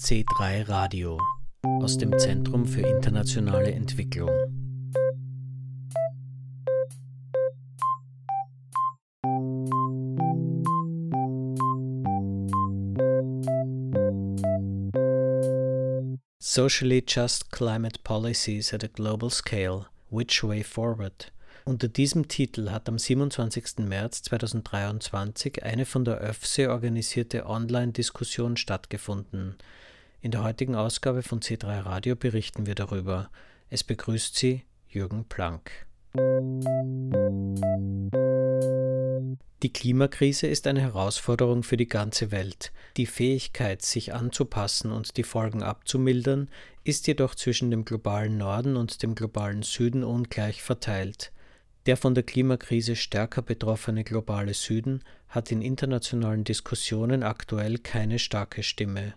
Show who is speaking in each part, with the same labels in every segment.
Speaker 1: C3 Radio aus dem Zentrum für internationale Entwicklung. Socially Just Climate Policies at a Global Scale Which Way Forward unter diesem Titel hat am 27. März 2023 eine von der ÖFSE organisierte Online-Diskussion stattgefunden. In der heutigen Ausgabe von C3 Radio berichten wir darüber. Es begrüßt Sie Jürgen Planck. Die Klimakrise ist eine Herausforderung für die ganze Welt. Die Fähigkeit, sich anzupassen und die Folgen abzumildern, ist jedoch zwischen dem globalen Norden und dem globalen Süden ungleich verteilt. Der von der Klimakrise stärker betroffene globale Süden hat in internationalen Diskussionen aktuell keine starke Stimme.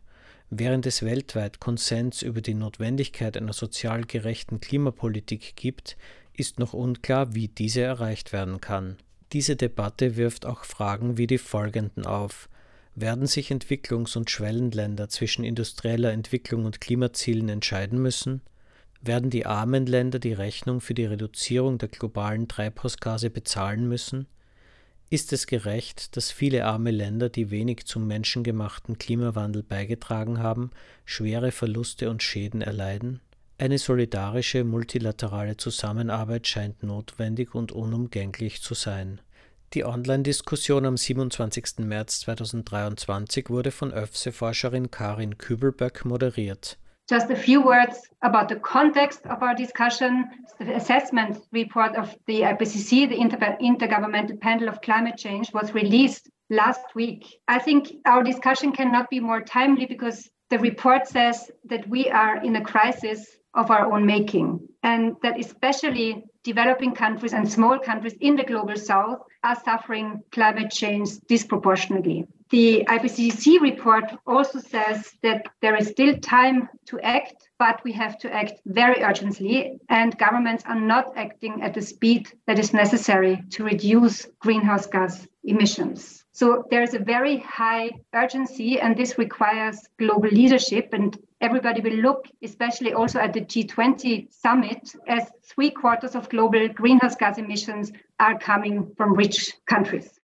Speaker 1: Während es weltweit Konsens über die Notwendigkeit einer sozial gerechten Klimapolitik gibt, ist noch unklar, wie diese erreicht werden kann. Diese Debatte wirft auch Fragen wie die folgenden auf. Werden sich Entwicklungs- und Schwellenländer zwischen industrieller Entwicklung und Klimazielen entscheiden müssen? Werden die armen Länder die Rechnung für die Reduzierung der globalen Treibhausgase bezahlen müssen? Ist es gerecht, dass viele arme Länder, die wenig zum menschengemachten Klimawandel beigetragen haben, schwere Verluste und Schäden erleiden? Eine solidarische multilaterale Zusammenarbeit scheint notwendig und unumgänglich zu sein. Die Online-Diskussion am 27. März 2023 wurde von ÖFSE-Forscherin Karin Kübelböck moderiert.
Speaker 2: Just a few words about the context of our discussion. The assessment report of the IPCC, the Inter- Intergovernmental Panel of Climate Change, was released last week. I think our discussion cannot be more timely because the report says that we are in a crisis of our own making, and that especially developing countries and small countries in the global south are suffering climate change disproportionately. The IPCC report also says that there is still time to act, but we have to act very urgently, and governments are not acting at the speed that is necessary to reduce greenhouse gas emissions. So there is a very high urgency, and this requires global leadership. And everybody will look, especially also at the G20 summit, as three quarters of global greenhouse gas emissions are coming from rich countries.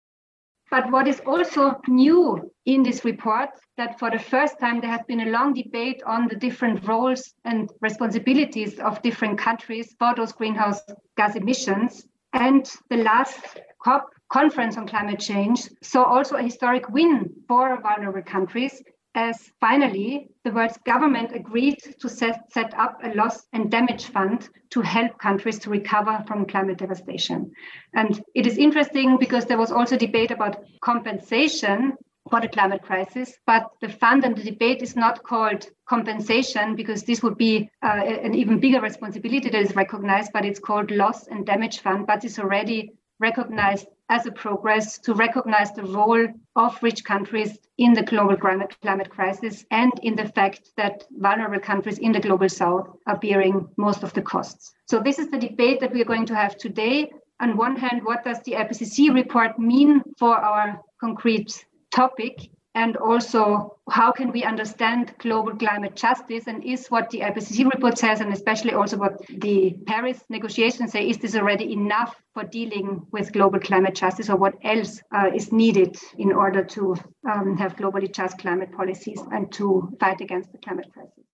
Speaker 2: But what is also new in this report that for the first time there has been a long debate on the different roles and responsibilities of different countries for those greenhouse gas emissions. And the last COP conference on climate change saw also a historic win for vulnerable countries as finally the world's government agreed to set, set up a loss and damage fund to help countries to recover from climate devastation. And it is interesting because there was also debate about compensation for the climate crisis, but the fund and the debate is not called compensation because this would be uh, an even bigger responsibility that is recognized, but it's called loss and damage fund, but it's already recognized as a progress to recognize the role of rich countries in the global climate, crisis and in the fact that vulnerable countries in the global south are bearing most of the costs. So, this is the debate that we are going to have today. On one hand, what does the IPCC report mean for our concrete topic? And also how can we understand global climate justice and is what the IPCC report says and especially also what the Paris negotiations say is this already enough for dealing with global climate justice or what else uh, is needed in order to um, have globally just climate policies and to fight against the climate crisis.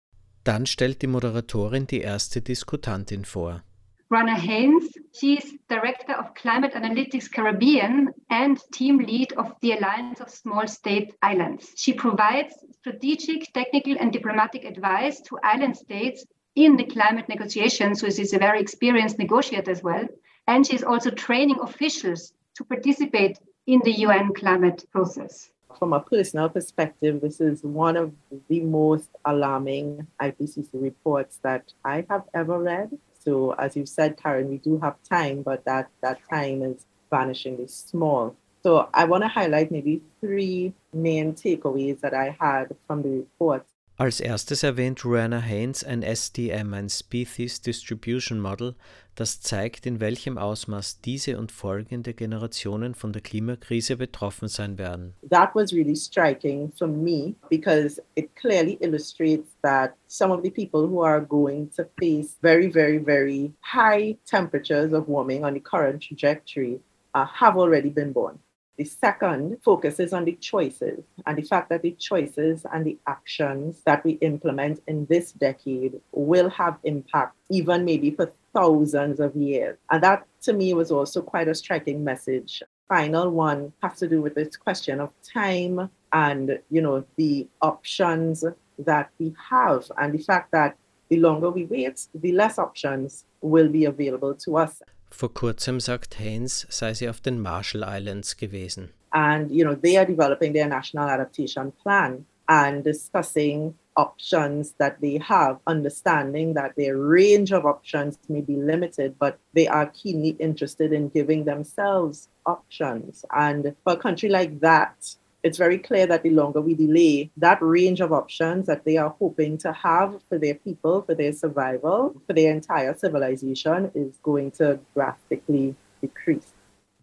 Speaker 1: Dann stellt die Moderatorin die erste Diskutantin vor.
Speaker 2: Rana Haynes. She's Director of Climate Analytics Caribbean and team lead of the Alliance of Small State Islands. She provides strategic, technical, and diplomatic advice to island states in the climate negotiations. So she's a very experienced negotiator as well. And she's also training officials to participate in the UN climate process.
Speaker 3: From a personal perspective, this is one of the most alarming IPCC reports that I have ever read. So as you said, Karin, we do have time, but that, that time is vanishingly small. So I want to highlight maybe three main takeaways that I had from the report.
Speaker 1: Als erstes erwähnt Ruenna Haynes ein SDM, ein Species Distribution Model, Das zeigt, in welchem Ausmaß diese und folgende Generationen von der Klimakrise betroffen sein werden.
Speaker 3: That was really striking for me because it clearly illustrates that some of the people who are going to face very, very, very high temperatures of warming on the current trajectory uh, have already been born. The second focuses on the choices and the fact that the choices and the actions that we implement in this decade will have impact, even maybe for thousands of years. And that to me was also quite a striking message. Final one has to do with this question of time and you know the options that we have and the fact that the longer we wait, the less options will be available to us.
Speaker 1: Vor kurzem sagt Haynes, sei sie auf den Marshall Islands gewesen.
Speaker 3: And you know, they are developing their national adaptation plan and discussing options that they have, understanding that their range of options may be limited, but they are keenly interested in giving themselves options. And for a country like that, it's very clear that the longer we delay, that range of options that they are hoping to have for their people, for their survival, for their entire civilization is going to drastically decrease.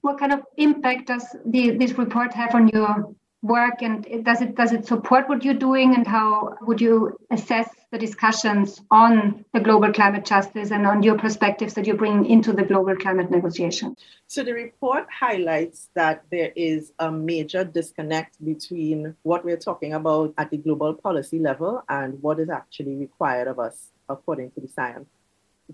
Speaker 2: What kind of impact does the, this report have on your work and does it does it support what you're doing and how would you assess the discussions on the global climate justice and on your perspectives that you bring into the global climate negotiation?
Speaker 3: So the report highlights that there is a major disconnect between what we're talking about at the global policy level and what is actually required of us according to the science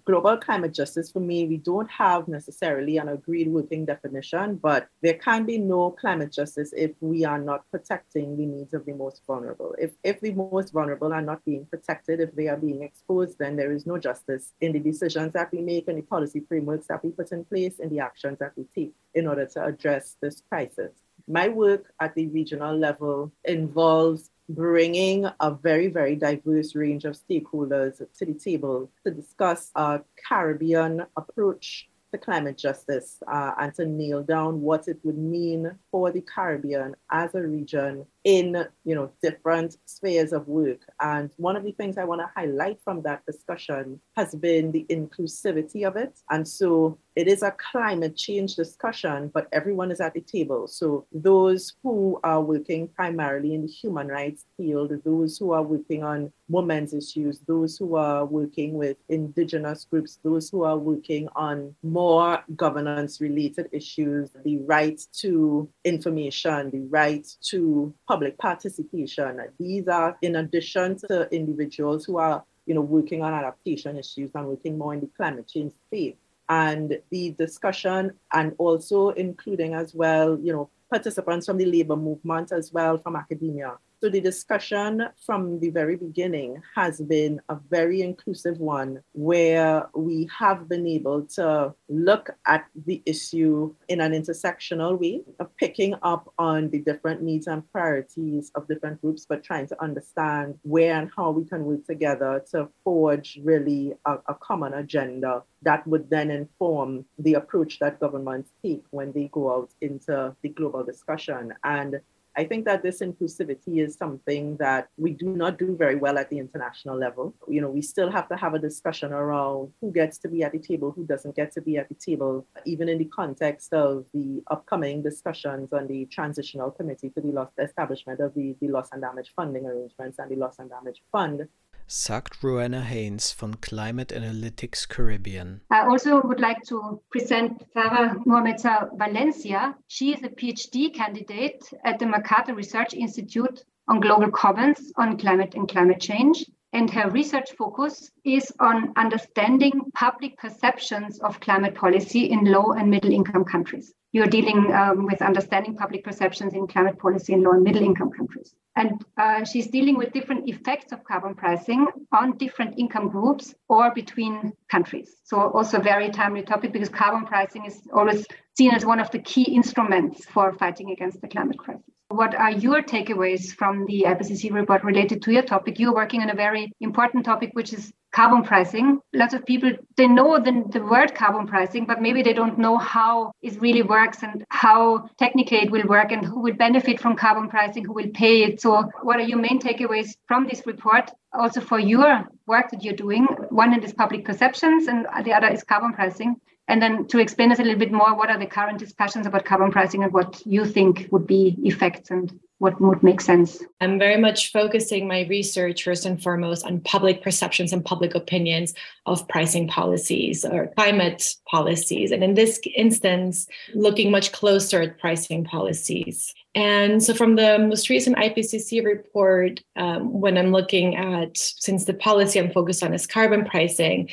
Speaker 3: global climate justice for me, we don't have necessarily an agreed working definition, but there can be no climate justice if we are not protecting the needs of the most vulnerable. If, if the most vulnerable are not being protected, if they are being exposed, then there is no justice in the decisions that we make and the policy frameworks that we put in place and the actions that we take in order to address this crisis. My work at the regional level involves bringing a very, very diverse range of stakeholders to the table to discuss a Caribbean approach to climate justice uh, and to nail down what it would mean for the Caribbean as a region in you know different spheres of work. And one of the things i want to highlight from that discussion has been the inclusivity of it. And so it is a climate change discussion but everyone is at the table. So those who are working primarily in the human rights field those who are working on women's issues those who are working with indigenous groups those who are working on more governance related issues the right to information the right to public participation. These are in addition to individuals who are, you know, working on adaptation issues and working more in the climate change space. And the discussion and also including as well, you know, participants from the labor movement as well from academia so the discussion from the very beginning has been a very inclusive one where we have been able to look at the issue in an intersectional way of picking up on the different needs and priorities of different groups, but trying to understand where and how we can work together to forge really a, a common agenda that would then inform the approach that governments take when they go out into the global discussion. And I think that this inclusivity is something that we do not do very well at the international level. You know, we still have to have a discussion around who gets to be at the table, who doesn't get to be at the table, even in the context of the upcoming discussions on the transitional committee for the loss establishment of the, the loss and damage funding arrangements and the loss and damage fund
Speaker 1: sagt Ruenna Haynes von Climate Analytics Caribbean.
Speaker 2: I also would like to present Farah Mohammadzadeh Valencia. She is a PhD candidate at the Mercator Research Institute on Global Commons on Climate and Climate Change. And her research focus is on understanding public perceptions of climate policy in low and middle income countries you're dealing um, with understanding public perceptions in climate policy in low and middle income countries. And uh, she's dealing with different effects of carbon pricing on different income groups or between countries. So, also a very timely topic because carbon pricing is always seen as one of the key instruments for fighting against the climate crisis. What are your takeaways from the IPCC report related to your topic? You're working on a very important topic, which is carbon pricing. Lots of people they know the, the word carbon pricing, but maybe they don't know how it really works and how technically it will work and who will benefit from carbon pricing, who will pay it. So, what are your main takeaways from this report? Also for your work that you're doing. One is public perceptions, and the other is carbon pricing. And then to explain us a little bit more, what are the current discussions about carbon pricing and what you think would be effects and what would make sense?
Speaker 4: I'm very much focusing my research first and foremost on public perceptions and public opinions of pricing policies or climate policies. And in this instance, looking much closer at pricing policies. And so, from the most recent IPCC report, um, when I'm looking at, since the policy I'm focused on is carbon pricing,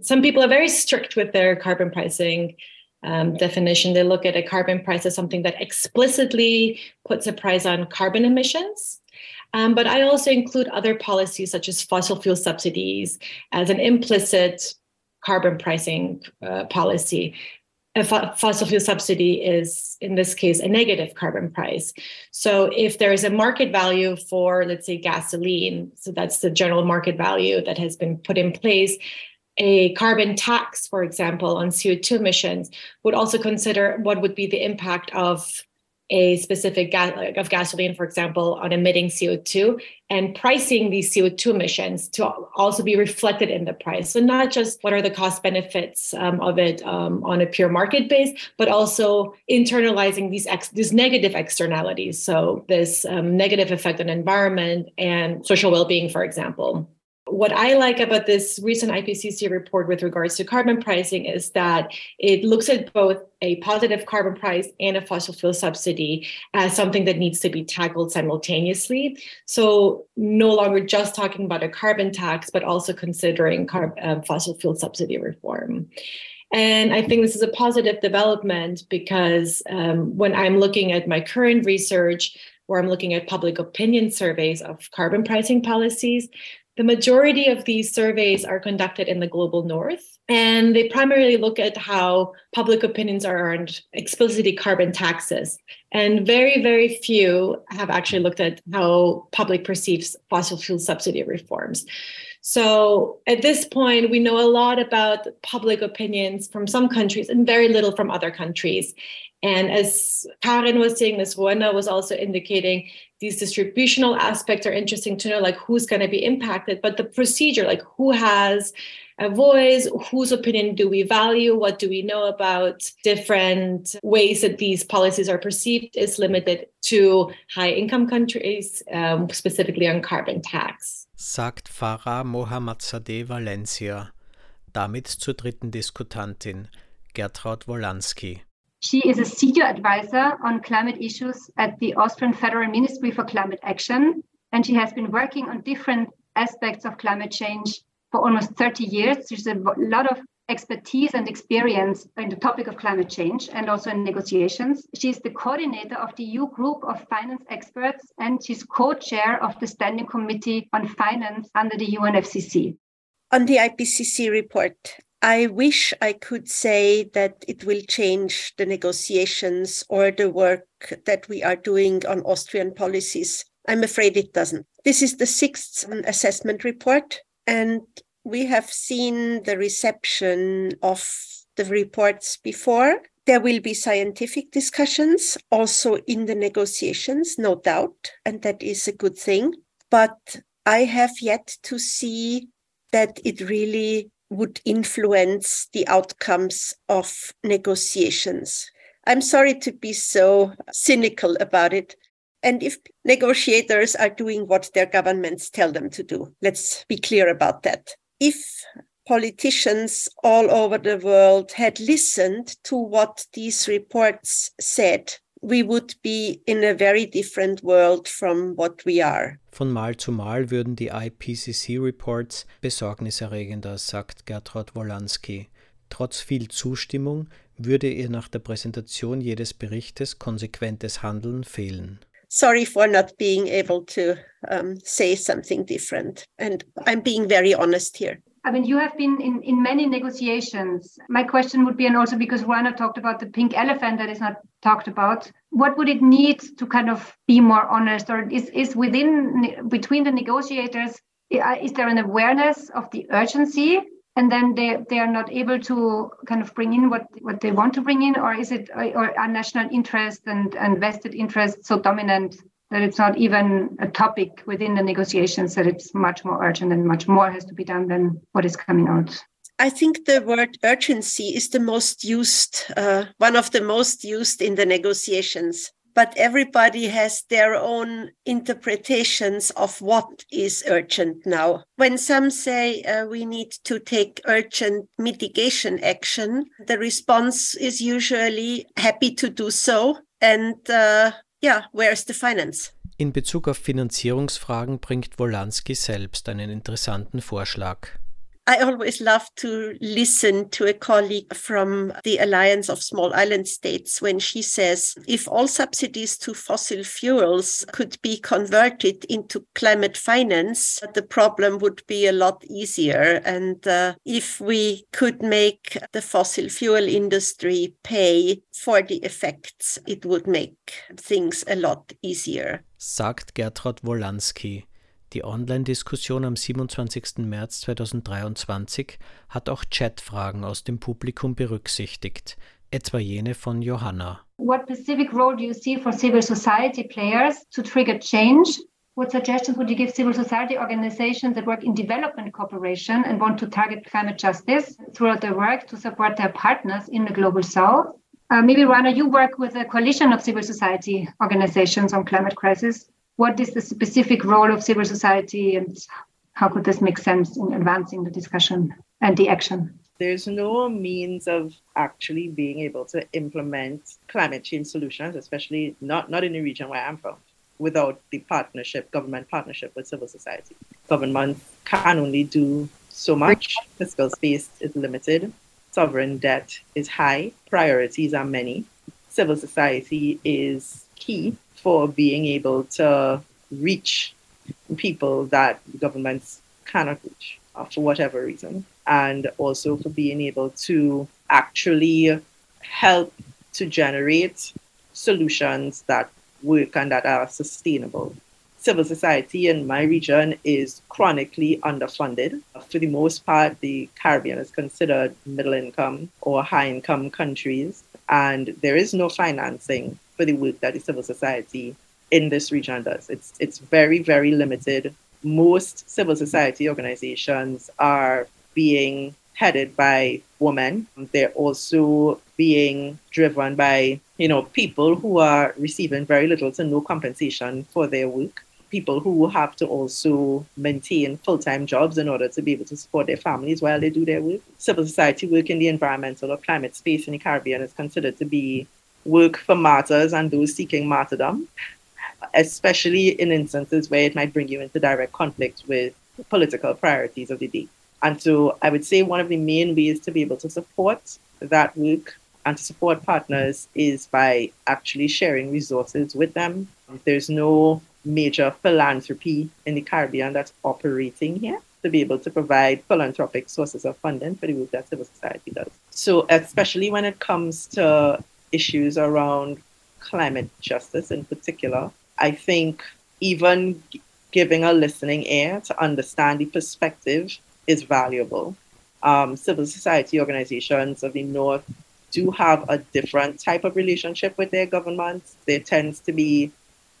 Speaker 4: some people are very strict with their carbon pricing um, definition. They look at a carbon price as something that explicitly puts a price on carbon emissions. Um, but I also include other policies such as fossil fuel subsidies as an implicit carbon pricing uh, policy. A fossil fuel subsidy is, in this case, a negative carbon price. So if there is a market value for, let's say, gasoline, so that's the general market value that has been put in place, a carbon tax, for example, on CO2 emissions, would also consider what would be the impact of a specific gas of gasoline, for example, on emitting CO2 and pricing these CO2 emissions to also be reflected in the price. So not just what are the cost benefits um, of it um, on a pure market base, but also internalizing these ex- these negative externalities. So this um, negative effect on environment and social well-being, for example. What I like about this recent IPCC report with regards to carbon pricing is that it looks at both a positive carbon price and a fossil fuel subsidy as something that needs to be tackled simultaneously. So, no longer just talking about a carbon tax, but also considering carb, um, fossil fuel subsidy reform. And I think this is a positive development because um, when I'm looking at my current research, where I'm looking at public opinion surveys of carbon pricing policies, the majority of these surveys are conducted in the global north, and they primarily look at how public opinions are around explicitly carbon taxes. And very, very few have actually looked at how public perceives fossil fuel subsidy reforms. So at this point, we know a lot about public opinions from some countries and very little from other countries. And as Karin was saying, this Ruenna was also indicating, these distributional aspects are interesting to know, like who's going to be impacted, but the procedure, like who has a voice, whose opinion do we value, what do we know about different ways that these policies are perceived, is limited to high income countries, um, specifically on carbon tax.
Speaker 1: Sagt Farah Mohammadzadeh Valencia. Damit zur dritten Diskutantin, Gertraud Wollansky.
Speaker 2: She is a senior advisor on climate issues at the Austrian Federal Ministry for Climate Action, and she has been working on different aspects of climate change for almost 30 years. She's a lot of expertise and experience in the topic of climate change and also in negotiations. She's the coordinator of the EU group of finance experts and she's co-chair of the Standing Committee on Finance under the UNFCCC.
Speaker 5: On the IPCC report, I wish I could say that it will change the negotiations or the work that we are doing on Austrian policies. I'm afraid it doesn't. This is the sixth assessment report, and we have seen the reception of the reports before. There will be scientific discussions also in the negotiations, no doubt, and that is a good thing. But I have yet to see that it really would influence the outcomes of negotiations. I'm sorry to be so cynical about it. And if negotiators are doing what their governments tell them to do, let's be clear about that. If politicians all over the world had listened to what these reports said, we would be in a very different world from what we are.
Speaker 1: Von Mal zu Mal würden die IPCC-Reports besorgniserregender, sagt Gertrud Wolanski. Trotz viel Zustimmung würde ihr nach der Präsentation jedes Berichtes konsequentes Handeln fehlen.
Speaker 5: Sorry for not being able to um, say something different. And I'm being very honest here.
Speaker 2: I mean, you have been in, in many negotiations. My question would be, and also because Ruenna talked about the pink elephant that is not talked about, what would it need to kind of be more honest, or is is within between the negotiators? Is there an awareness of the urgency and then they, they are not able to kind of bring in what, what they want to bring in or is it or are national interest and, and vested interest so dominant that it's not even a topic within the negotiations that it's much more urgent and much more has to be done than what is coming out
Speaker 5: I think the word urgency is the most used, uh, one of the most used in the negotiations but everybody has their own interpretations of what is urgent now. When some say uh, we need to take urgent mitigation action, the response is usually happy to do so. And uh, yeah, where's the finance?
Speaker 1: In Bezug auf Finanzierungsfragen bringt Wolanski selbst einen interessanten Vorschlag.
Speaker 5: I always love to listen to a colleague from the Alliance of Small Island States when she says if all subsidies to fossil fuels could be converted into climate finance, the problem would be a lot easier. And uh, if we could make the fossil fuel industry pay for the effects, it would make things a lot easier.
Speaker 1: Sagt Gertraud Wollansky. Die Online-Diskussion am 27. März 2023 hat auch Chatfragen aus dem Publikum berücksichtigt, etwa jene von Johanna.
Speaker 2: What specific role do you see for civil society players to trigger change? What suggestions would you give civil society organizations that work in development cooperation and want to target climate justice throughout their work to support their partners in the global south? Uh, maybe, Rana, you work with a coalition of civil society organizations on climate crisis what is the specific role of civil society and how could this make sense in advancing the discussion and the action?
Speaker 3: There's no means of actually being able to implement climate change solutions, especially not, not in the region where I'm from, without the partnership, government partnership with civil society. Government can only do so much. Fiscal space is limited. Sovereign debt is high. Priorities are many. Civil society is key for being able to reach people that governments cannot reach uh, for whatever reason, and also for being able to actually help to generate solutions that work and that are sustainable. Civil society in my region is chronically underfunded. For the most part, the Caribbean is considered middle income or high income countries, and there is no financing for the work that the civil society in this region does. It's it's very very limited. Most civil society organizations are being headed by women. They're also being driven by you know people who are receiving very little to no compensation for their work. People who have to also maintain full time jobs in order to be able to support their families while they do their work. Civil society work in the environmental or climate space in the Caribbean is considered to be work for martyrs and those seeking martyrdom, especially in instances where it might bring you into direct conflict with political priorities of the day. And so I would say one of the main ways to be able to support that work and to support partners is by actually sharing resources with them. There's no major philanthropy in the Caribbean that's operating here to be able to provide philanthropic sources of funding for the work that civil society does. So, especially when it comes to issues around climate justice in particular. I think even giving a listening ear to understand the perspective is valuable. Um, civil society organizations of the North do have a different type of relationship with their governments. There tends to be,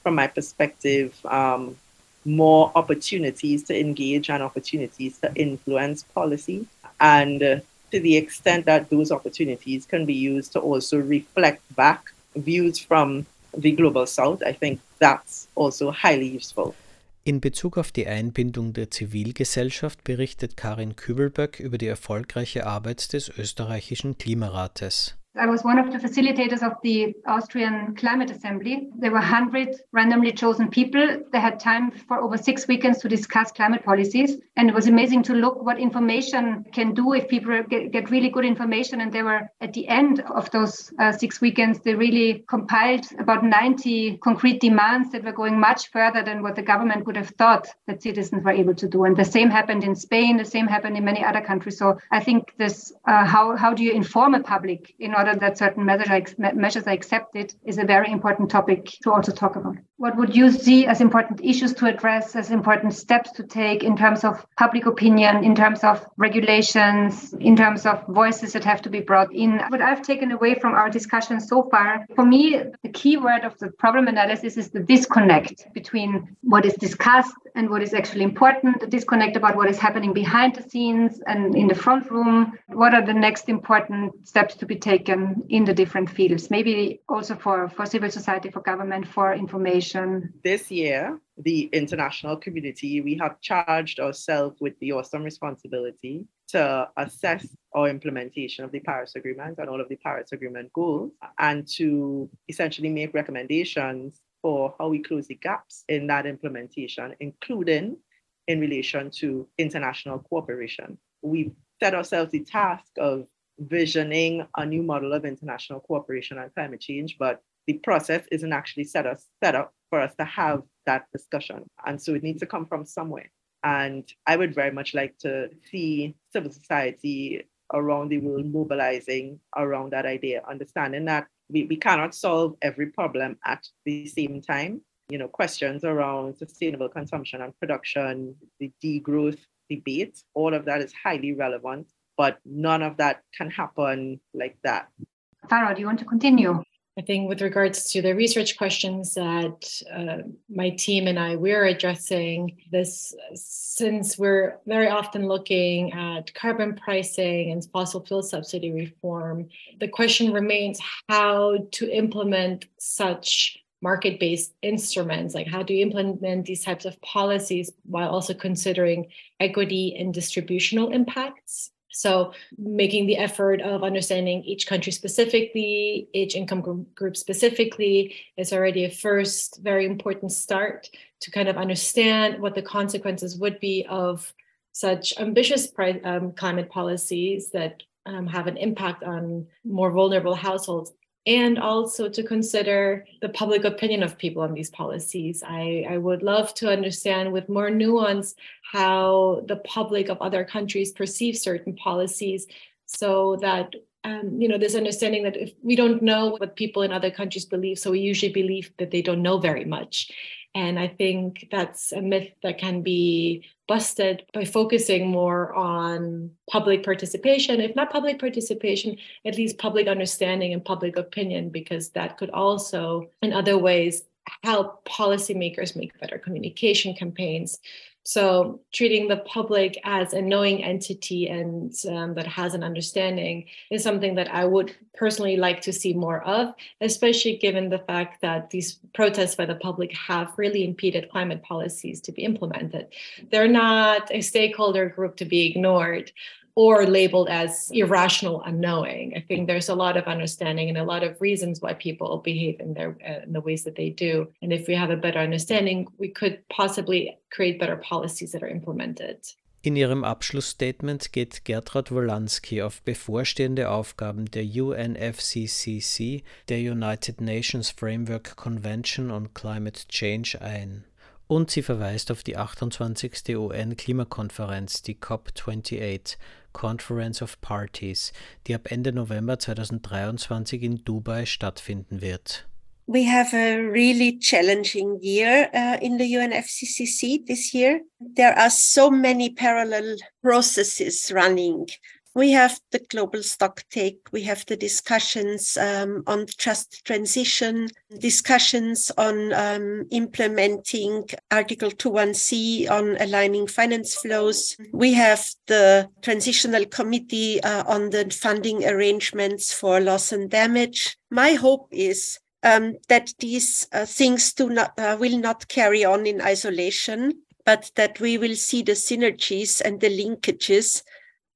Speaker 3: from my perspective, um, more opportunities to engage and opportunities to influence policy. And to the extent that those opportunities can be used to also reflect back views from the Global South, I think that's also highly useful.
Speaker 1: In Bezug auf die Einbindung der Zivilgesellschaft berichtet Karin Kübelböck über die erfolgreiche Arbeit des österreichischen Klimarates.
Speaker 2: I was one of the facilitators of the Austrian Climate Assembly. There were 100 randomly chosen people. They had time for over six weekends to discuss climate policies. And it was amazing to look what information can do if people get, get really good information. And they were at the end of those uh, six weekends, they really compiled about 90 concrete demands that were going much further than what the government would have thought that citizens were able to do. And the same happened in Spain, the same happened in many other countries. So I think this uh, how, how do you inform a public in order that certain measures are, measures are accepted is a very important topic to also talk about. What would you see as important issues to address, as important steps to take in terms of public opinion, in terms of regulations, in terms of voices that have to be brought in? What I've taken away from our discussion so far, for me, the key word of the problem analysis is the disconnect between what is discussed and what is actually important, the disconnect about what is happening behind the scenes and in the front room. What are the next important steps to be taken in the different fields? Maybe also for, for civil society, for government, for information.
Speaker 3: This year, the international community, we have charged ourselves with the awesome responsibility to assess our implementation of the Paris Agreement and all of the Paris Agreement goals and to essentially make recommendations for how we close the gaps in that implementation, including in relation to international cooperation. We've set ourselves the task of visioning a new model of international cooperation on climate change, but the process isn't actually set, us, set up for us to have that discussion. And so it needs to come from somewhere. And I would very much like to see civil society around the world mobilizing around that idea, understanding that we, we cannot solve every problem at the same time. You know, questions around sustainable consumption and production, the degrowth debate, all of that is highly relevant, but none of that can happen like that.
Speaker 2: Farah, do you want to continue?
Speaker 4: I think with regards to the research questions that uh, my team and I we're addressing this since we're very often looking at carbon pricing and fossil fuel subsidy reform the question remains how to implement such market-based instruments. Like how do you implement these types of policies while also considering equity and distributional impacts so, making the effort of understanding each country specifically, each income group specifically, is already a first very important start to kind of understand what the consequences would be of such ambitious um, climate policies that um, have an impact on more vulnerable households and also to consider the public opinion of people on these policies. I, I would love to understand with more nuance how the public of other countries perceive certain policies so that um, you know this understanding that if we don't know what people in other countries believe so we usually believe that they don't know very much and I think that's a myth that can be busted by focusing more on public participation, if not public participation, at least public understanding and public opinion, because that could also, in other ways, help policymakers make better communication campaigns so treating the public as a knowing entity and um, that has an understanding is something that I would personally like to see more of, especially given the fact that these protests by the public have really impeded climate policies to be implemented. They're not a stakeholder group to be ignored or labeled as irrational unknowing. I think there's a lot of understanding and a lot of reasons why people behave in their uh, in the ways that they do. And if we have a better understanding, we could possibly create better policies that are implemented.
Speaker 1: In ihrem Abschlussstatement geht Gertraud Wollansky auf bevorstehende Aufgaben der UNFCCC, der United Nations Framework Convention on Climate Change ein. Und sie verweist auf die 28. UN-Klimakonferenz, die COP28, Conference of Parties, die ab Ende November 2023 in Dubai stattfinden wird.
Speaker 5: We have a really challenging year uh, in the UNFCCC this year. There are so many parallel processes running we have the global stock take, we have the discussions um, on just transition, discussions on um, implementing Article 2.1c on aligning finance flows. We have the transitional committee uh, on the funding arrangements for loss and damage. My hope is um, that these uh, things do not uh, will not carry on in isolation, but that we will see the synergies and the linkages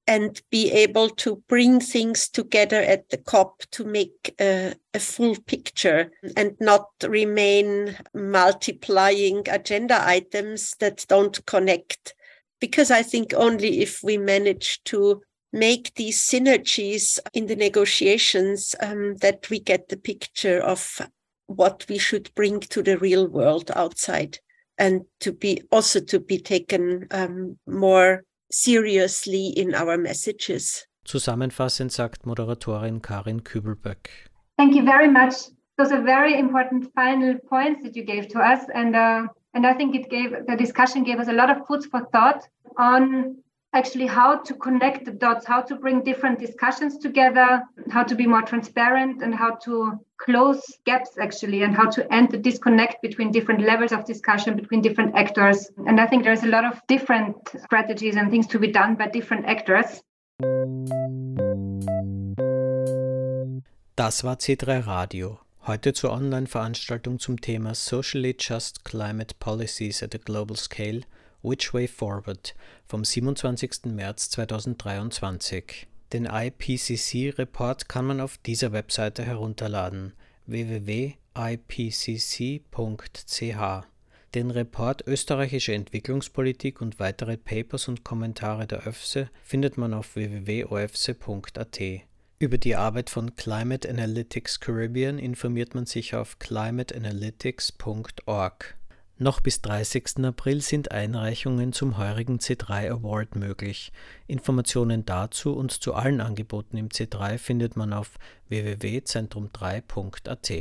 Speaker 5: and be able to bring things together at the COP to make a, a, full picture and not remain multiplying agenda items that don't connect. Because I think only if we manage to make these synergies in the negotiations um, that we get the picture of what we should bring to the real world outside and to be also to be taken um, more seriously in our messages.
Speaker 1: Zusammenfassend sagt Moderatorin Karin Kübelböck.
Speaker 2: Thank you very much. Those are very important final points that you gave to us, and uh, and I think it gave the discussion gave us a lot of food for thought on actually how to connect the dots, how to bring different discussions together, how to be more transparent, and how to close gaps actually, and how to end the disconnect between different levels of discussion between different actors. And I think there's a lot of different strategies and things to be done by different actors.
Speaker 1: Das war C3 Radio. Heute zur Online-Veranstaltung zum Thema Socially Just Climate Policies at a Global Scale – Which Way Forward vom 27. März 2023. Den IPCC-Report kann man auf dieser Webseite herunterladen www.ipcc.ch. Den Report Österreichische Entwicklungspolitik und weitere Papers und Kommentare der ÖFSE findet man auf www.ofse.at. Über die Arbeit von Climate Analytics Caribbean informiert man sich auf climateanalytics.org. Noch bis 30. April sind Einreichungen zum heurigen C3 Award möglich. Informationen dazu und zu allen Angeboten im C3 findet man auf www.zentrum3.at.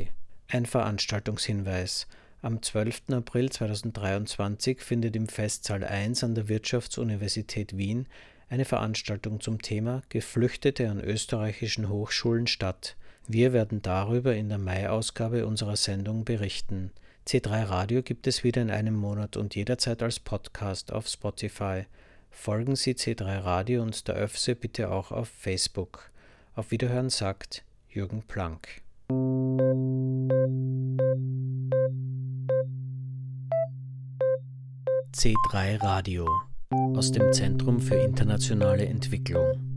Speaker 1: Ein Veranstaltungshinweis. Am 12. April 2023 findet im Festsaal 1 an der Wirtschaftsuniversität Wien eine Veranstaltung zum Thema Geflüchtete an österreichischen Hochschulen statt. Wir werden darüber in der Mai-Ausgabe unserer Sendung berichten. C3 Radio gibt es wieder in einem Monat und jederzeit als Podcast auf Spotify. Folgen Sie C3 Radio und der ÖFSE bitte auch auf Facebook. Auf Wiederhören sagt Jürgen Planck. C3 Radio aus dem Zentrum für internationale Entwicklung.